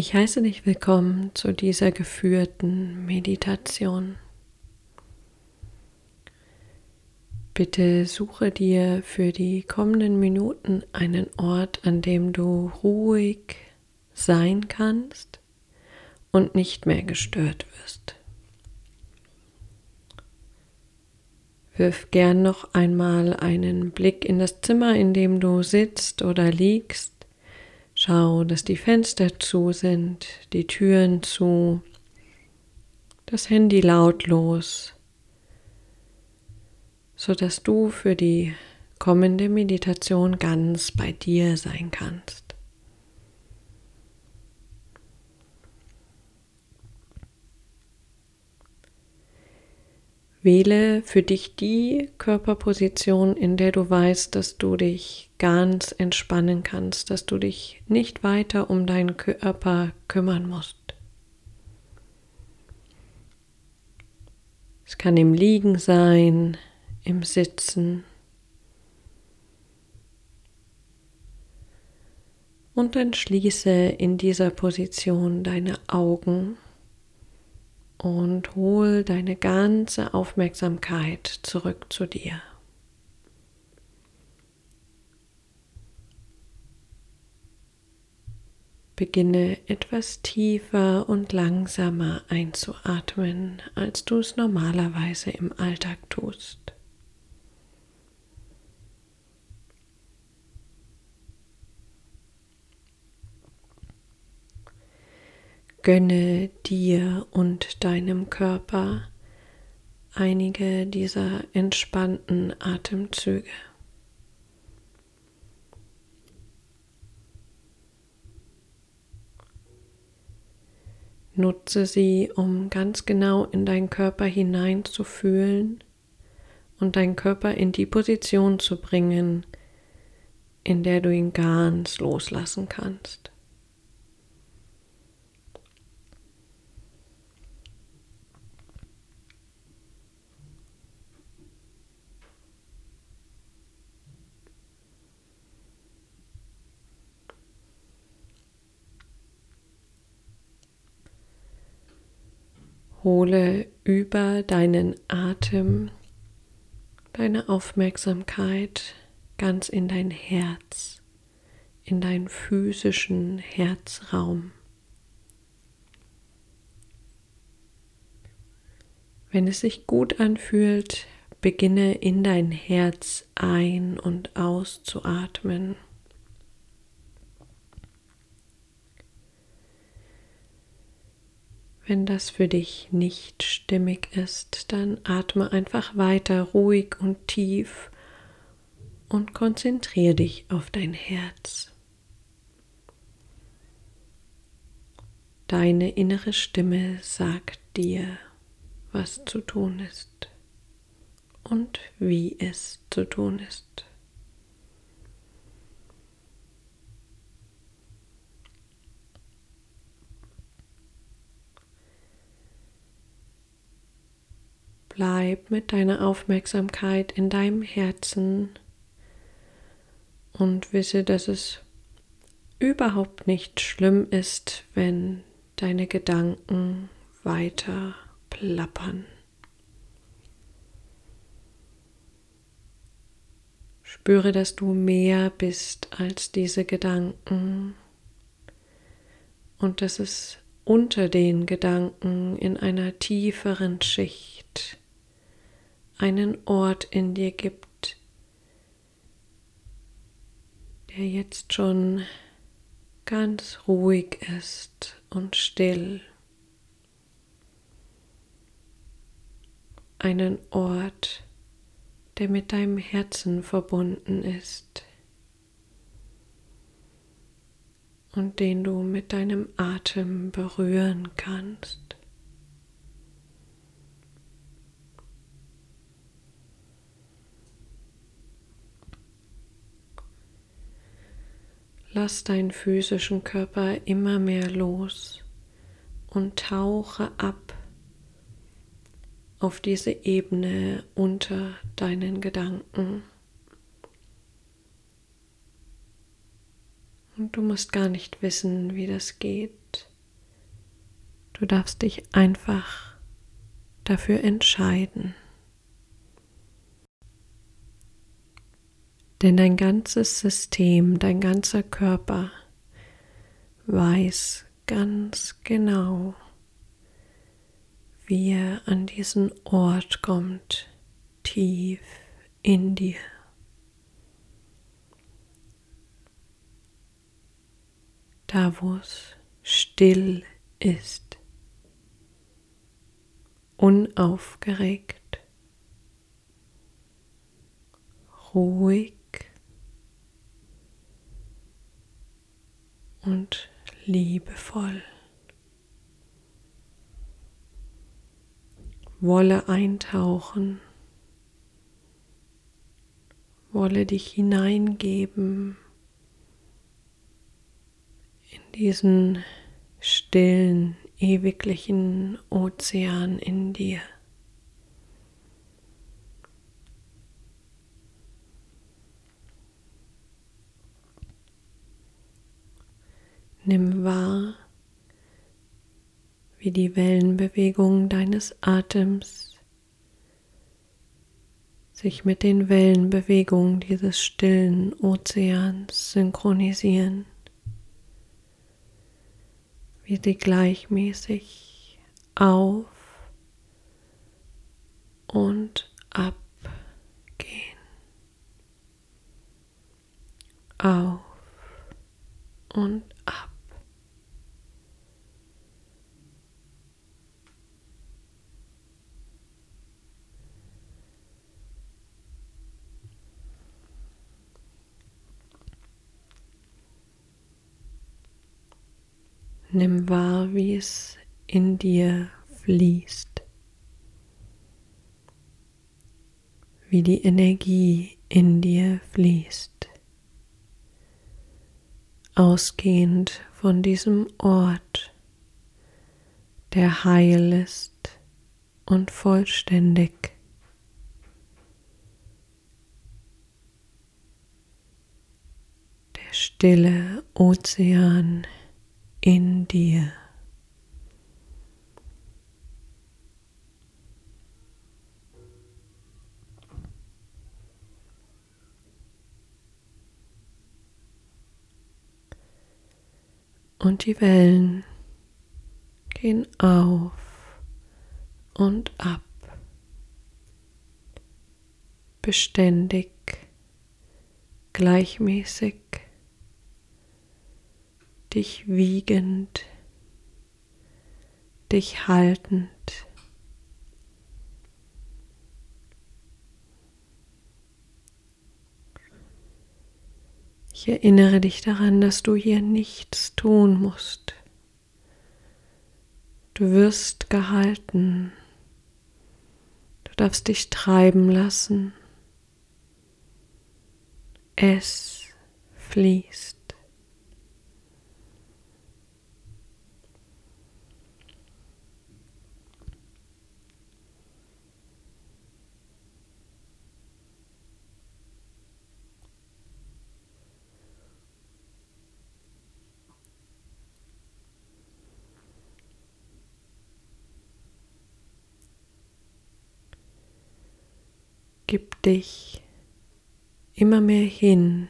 Ich heiße dich willkommen zu dieser geführten Meditation. Bitte suche dir für die kommenden Minuten einen Ort, an dem du ruhig sein kannst und nicht mehr gestört wirst. Wirf gern noch einmal einen Blick in das Zimmer, in dem du sitzt oder liegst Schau, dass die Fenster zu sind, die Türen zu, das Handy lautlos, so dass du für die kommende Meditation ganz bei dir sein kannst. Wähle für dich die Körperposition, in der du weißt, dass du dich ganz entspannen kannst, dass du dich nicht weiter um deinen Körper kümmern musst. Es kann im Liegen sein, im Sitzen. Und dann schließe in dieser Position deine Augen und hol deine ganze Aufmerksamkeit zurück zu dir. Beginne etwas tiefer und langsamer einzuatmen, als du es normalerweise im Alltag tust. Gönne dir und deinem Körper einige dieser entspannten Atemzüge. Nutze sie, um ganz genau in deinen Körper hineinzufühlen und deinen Körper in die Position zu bringen, in der du ihn ganz loslassen kannst. Hole über deinen Atem deine Aufmerksamkeit ganz in dein Herz, in deinen physischen Herzraum. Wenn es sich gut anfühlt, beginne in dein Herz ein- und auszuatmen. Wenn das für dich nicht stimmig ist, dann atme einfach weiter ruhig und tief und konzentriere dich auf dein Herz. Deine innere Stimme sagt dir, was zu tun ist und wie es zu tun ist. Bleib mit deiner Aufmerksamkeit in deinem Herzen und wisse, dass es überhaupt nicht schlimm ist, wenn deine Gedanken weiter plappern. Spüre, dass du mehr bist als diese Gedanken und dass es unter den Gedanken in einer tieferen Schicht einen Ort in dir gibt, der jetzt schon ganz ruhig ist und still. Einen Ort, der mit deinem Herzen verbunden ist und den du mit deinem Atem berühren kannst. Lass deinen physischen Körper immer mehr los und tauche ab auf diese Ebene unter deinen Gedanken. Und du musst gar nicht wissen, wie das geht. Du darfst dich einfach dafür entscheiden. Denn dein ganzes System, dein ganzer Körper weiß ganz genau, wie er an diesen Ort kommt, tief in dir. Da, wo es still ist, unaufgeregt, ruhig und liebevoll. Wolle eintauchen, wolle dich hineingeben in diesen stillen, ewiglichen Ozean in dir. Nimm wahr, wie die Wellenbewegung deines Atems sich mit den Wellenbewegungen dieses stillen Ozeans synchronisieren, wie sie gleichmäßig auf und ab gehen. Auf und ab. Nimm wahr, wie es in dir fließt, wie die Energie in dir fließt, ausgehend von diesem Ort, der heil ist und vollständig. Der stille Ozean in dir. Und die Wellen gehen auf und ab, beständig, gleichmäßig dich wiegend, dich haltend. Ich erinnere dich daran, dass du hier nichts tun musst. Du wirst gehalten. Du darfst dich treiben lassen. Es fließt. Gib dich immer mehr hin.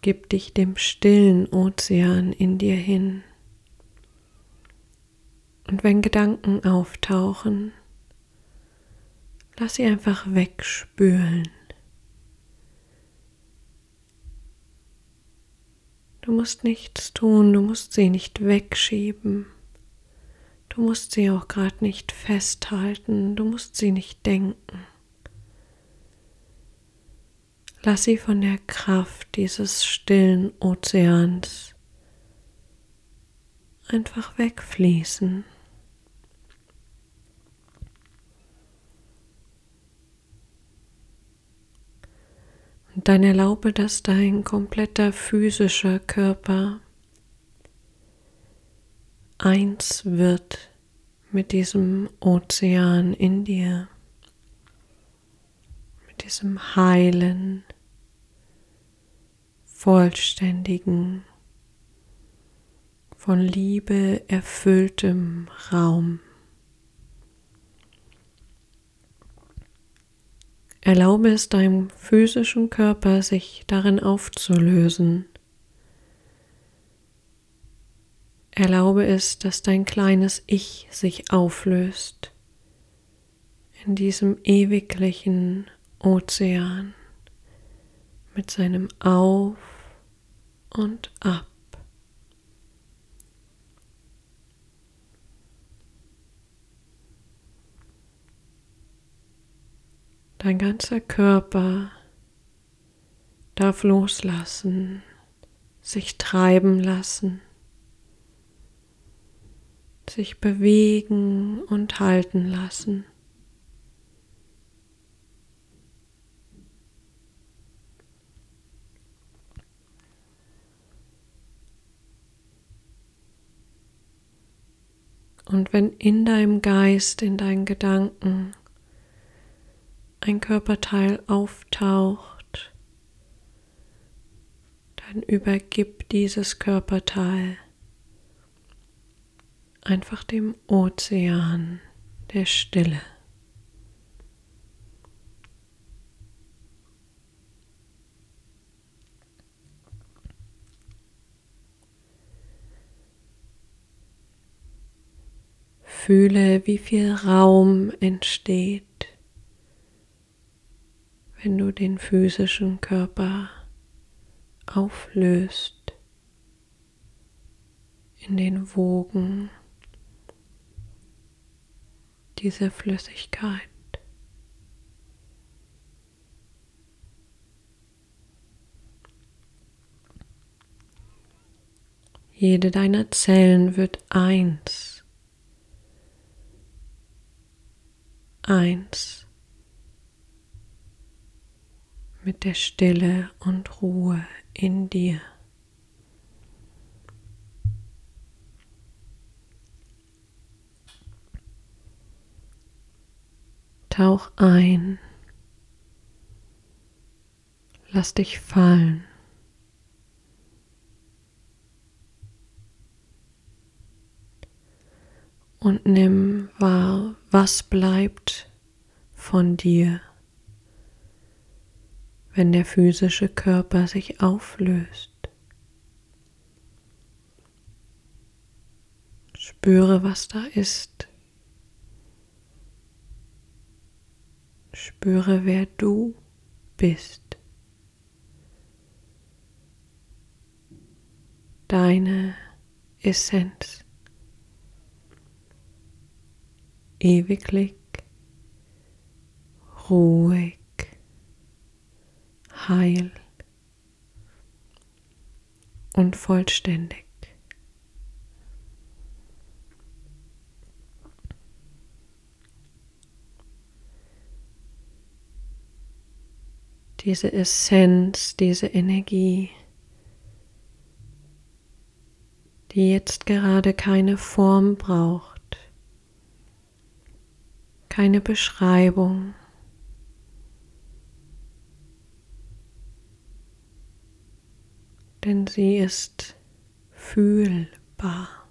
Gib dich dem stillen Ozean in dir hin. Und wenn Gedanken auftauchen, lass sie einfach wegspülen. Du musst nichts tun, du musst sie nicht wegschieben. Du musst sie auch gerade nicht festhalten, du musst sie nicht denken. Lass sie von der Kraft dieses stillen Ozeans einfach wegfließen. Und dann erlaube, dass dein kompletter physischer Körper eins wird mit diesem Ozean in dir, mit diesem heilen, vollständigen, von Liebe erfülltem Raum. Erlaube es deinem physischen Körper, sich darin aufzulösen. Erlaube es, dass dein kleines Ich sich auflöst in diesem ewiglichen Ozean mit seinem Auf und Ab. Dein ganzer Körper darf loslassen, sich treiben lassen, sich bewegen und halten lassen. Und wenn in deinem Geist, in deinen Gedanken ein Körperteil auftaucht, dann übergib dieses Körperteil einfach dem Ozean der Stille. Fühle, wie viel Raum entsteht wenn du den physischen Körper auflöst in den Wogen dieser Flüssigkeit. Jede deiner Zellen wird eins. Eins mit der Stille und Ruhe in dir. Tauch ein, lass dich fallen. Und nimm wahr, was bleibt von dir wenn der physische Körper sich auflöst. Spüre, was da ist. Spüre, wer du bist. Deine Essenz. Ewiglich, ruhig heil und vollständig. Diese Essenz, diese Energie, die jetzt gerade keine Form braucht, keine Beschreibung, denn sie ist fühlbar.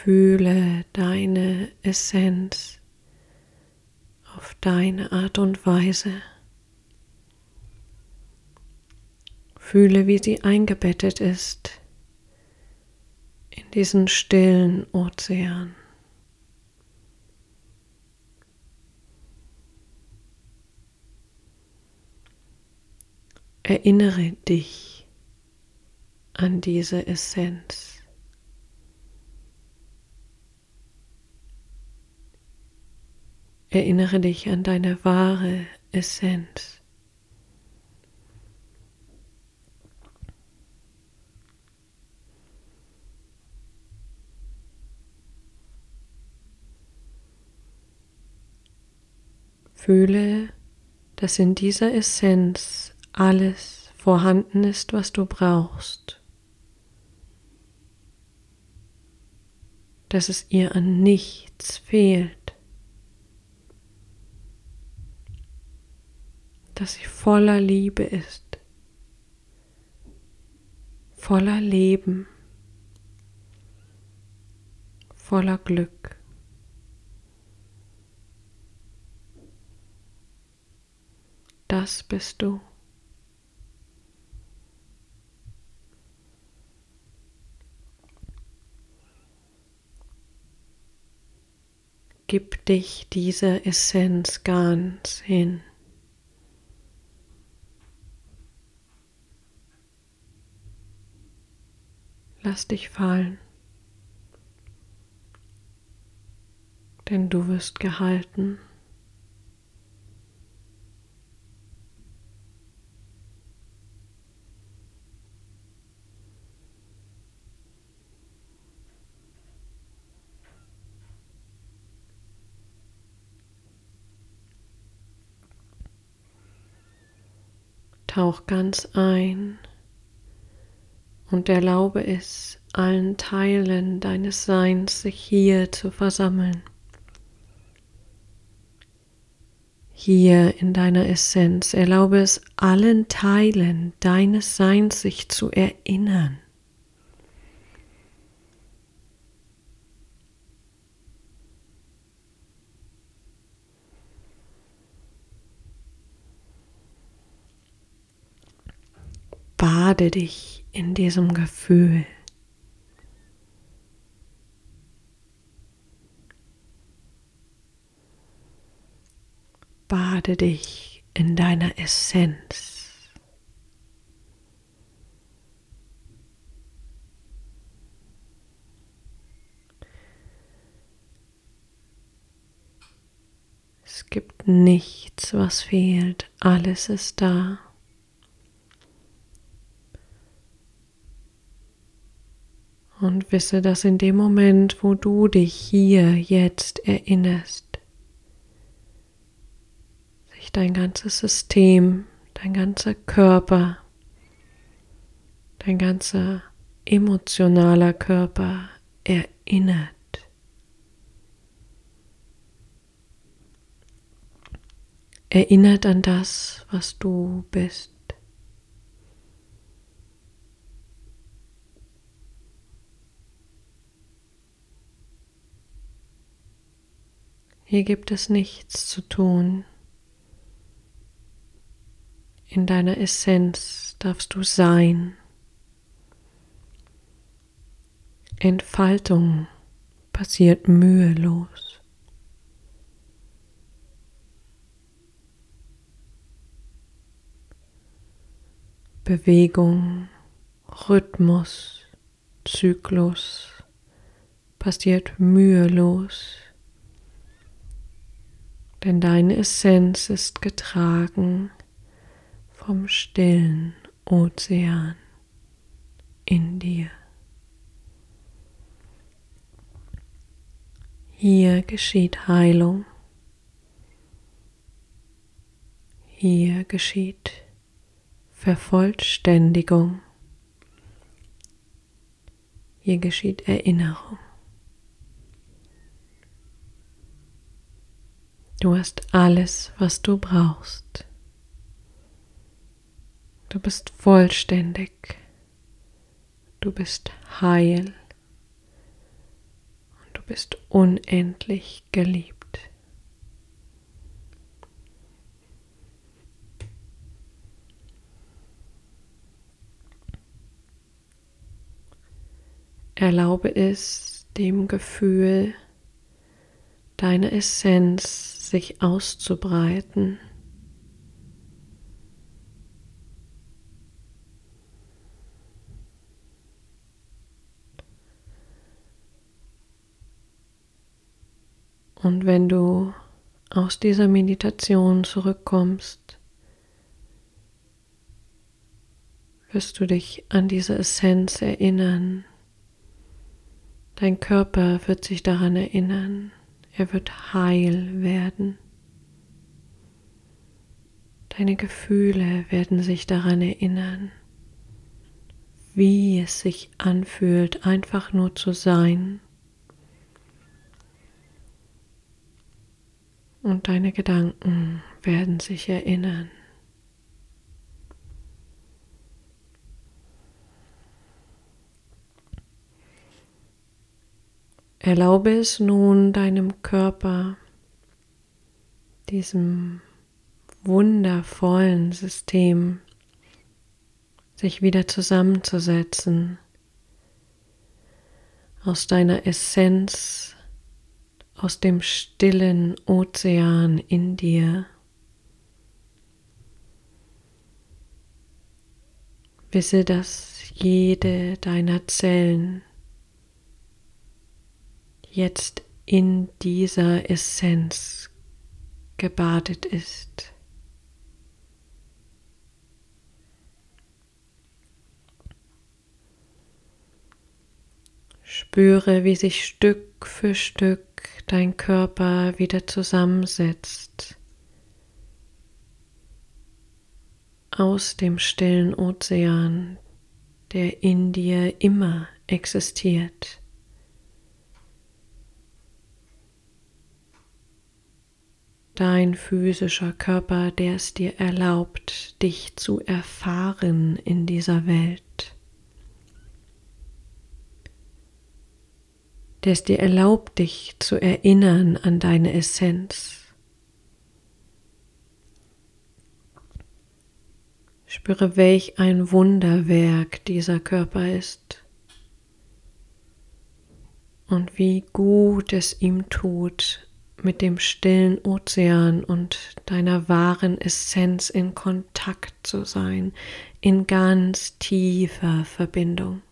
Fühle deine Essenz auf deine Art und Weise. Fühle, wie sie eingebettet ist in diesen stillen Ozean. Erinnere dich an diese Essenz. Erinnere dich an deine wahre Essenz. Fühle, dass in dieser Essenz alles vorhanden ist, was du brauchst. Dass es ihr an nichts fehlt. Dass sie voller Liebe ist, voller Leben, voller Glück. Das bist du. Gib dich dieser Essenz ganz hin. Lass dich fallen, denn du wirst gehalten. Tauch ganz ein und erlaube es allen Teilen deines Seins, sich hier zu versammeln. Hier in deiner Essenz erlaube es allen Teilen deines Seins, sich zu erinnern. Bade dich in diesem Gefühl. Bade dich in deiner Essenz. Es gibt nichts, was fehlt, alles ist da. Und wisse, dass in dem Moment, wo du dich hier jetzt erinnerst, sich dein ganzes System, dein ganzer Körper, dein ganzer emotionaler Körper erinnert. Erinnert an das, was du bist. Hier gibt es nichts zu tun. In deiner Essenz darfst du sein. Entfaltung passiert mühelos. Bewegung, Rhythmus, Zyklus passiert mühelos denn deine Essenz ist getragen vom stillen Ozean in dir. Hier geschieht Heilung. Hier geschieht Vervollständigung. Hier geschieht Erinnerung. Du hast alles, was du brauchst. Du bist vollständig. Du bist heil. Und du bist unendlich geliebt. Erlaube es dem Gefühl, deine Essenz sich auszubreiten. Und wenn du aus dieser Meditation zurückkommst, wirst du dich an diese Essenz erinnern. Dein Körper wird sich daran erinnern. Er wird heil werden. Deine Gefühle werden sich daran erinnern, wie es sich anfühlt, einfach nur zu sein. Und deine Gedanken werden sich erinnern, Erlaube es nun deinem Körper, diesem wundervollen System, sich wieder zusammenzusetzen, aus deiner Essenz, aus dem stillen Ozean in dir. Wisse, dass jede deiner Zellen jetzt in dieser Essenz gebadet ist. Spüre, wie sich Stück für Stück dein Körper wieder zusammensetzt aus dem stillen Ozean, der in dir immer existiert. Dein physischer Körper, der es dir erlaubt, dich zu erfahren in dieser Welt. Der es dir erlaubt, dich zu erinnern an deine Essenz. Spüre, welch ein Wunderwerk dieser Körper ist und wie gut es ihm tut, mit dem stillen Ozean und deiner wahren Essenz in Kontakt zu sein, in ganz tiefer Verbindung.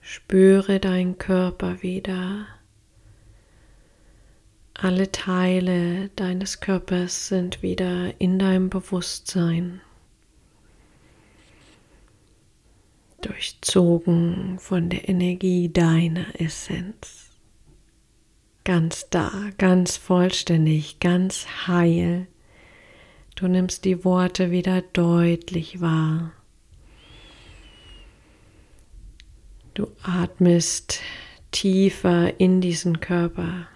Spüre deinen Körper wieder. Alle Teile deines Körpers sind wieder in deinem Bewusstsein. Durchzogen von der Energie deiner Essenz. Ganz da, ganz vollständig, ganz heil. Du nimmst die Worte wieder deutlich wahr. Du atmest tiefer in diesen Körper.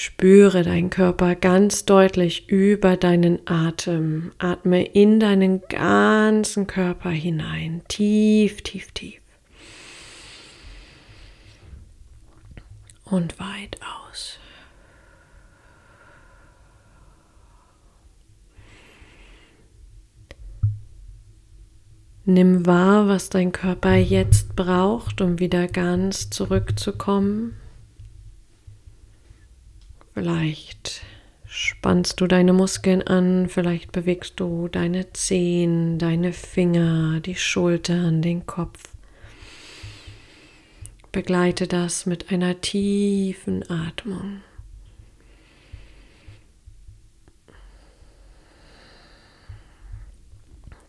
Spüre deinen Körper ganz deutlich über deinen Atem. Atme in deinen ganzen Körper hinein. Tief, tief, tief. Und weit aus. Nimm wahr, was dein Körper jetzt braucht, um wieder ganz zurückzukommen. Vielleicht spannst du deine Muskeln an, vielleicht bewegst du deine Zehen, deine Finger, die Schultern, den Kopf. Begleite das mit einer tiefen Atmung.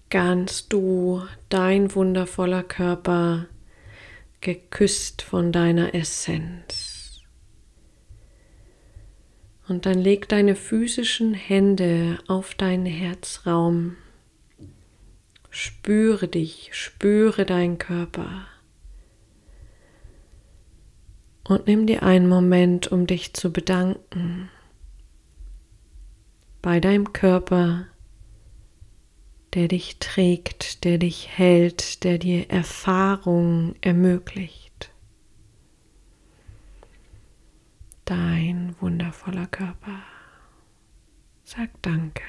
Ganz du, dein wundervoller Körper, geküsst von deiner Essenz. Und dann leg deine physischen Hände auf deinen Herzraum. Spüre dich, spüre deinen Körper. Und nimm dir einen Moment, um dich zu bedanken bei deinem Körper, der dich trägt, der dich hält, der dir Erfahrung ermöglicht. Dein wundervoller Körper. Sag danke.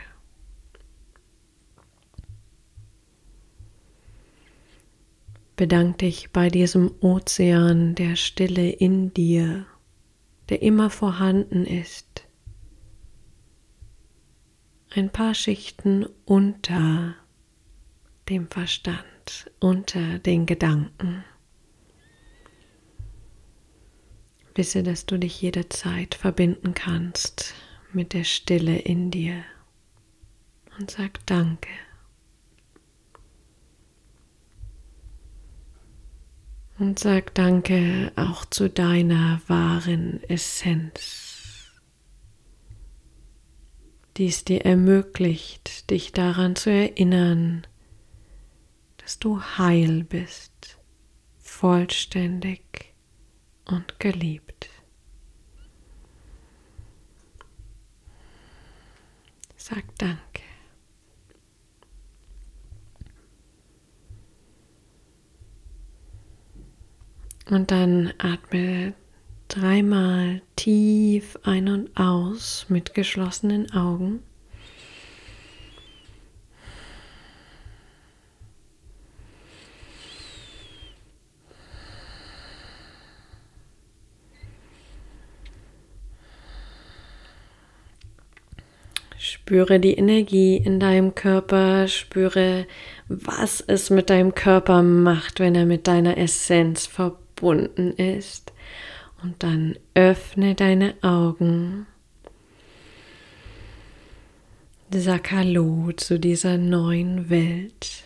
Bedank dich bei diesem Ozean der Stille in dir, der immer vorhanden ist. Ein paar Schichten unter dem Verstand, unter den Gedanken. Wisse, dass du dich jederzeit verbinden kannst mit der Stille in dir und sag Danke. Und sag Danke auch zu deiner wahren Essenz, die es dir ermöglicht, dich daran zu erinnern, dass du heil bist, vollständig und geliebt. Sag danke. Und dann atme dreimal tief ein und aus mit geschlossenen Augen. Spüre die Energie in deinem Körper, spüre, was es mit deinem Körper macht, wenn er mit deiner Essenz verbunden ist. Und dann öffne deine Augen. Sag Hallo zu dieser neuen Welt.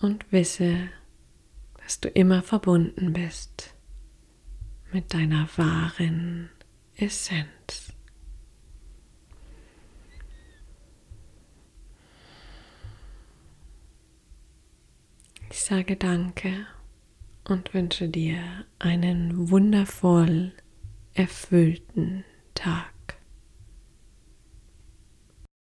Und wisse, dass du immer verbunden bist mit deiner wahren Essenz. Ich sage danke und wünsche dir einen wundervoll erfüllten Tag.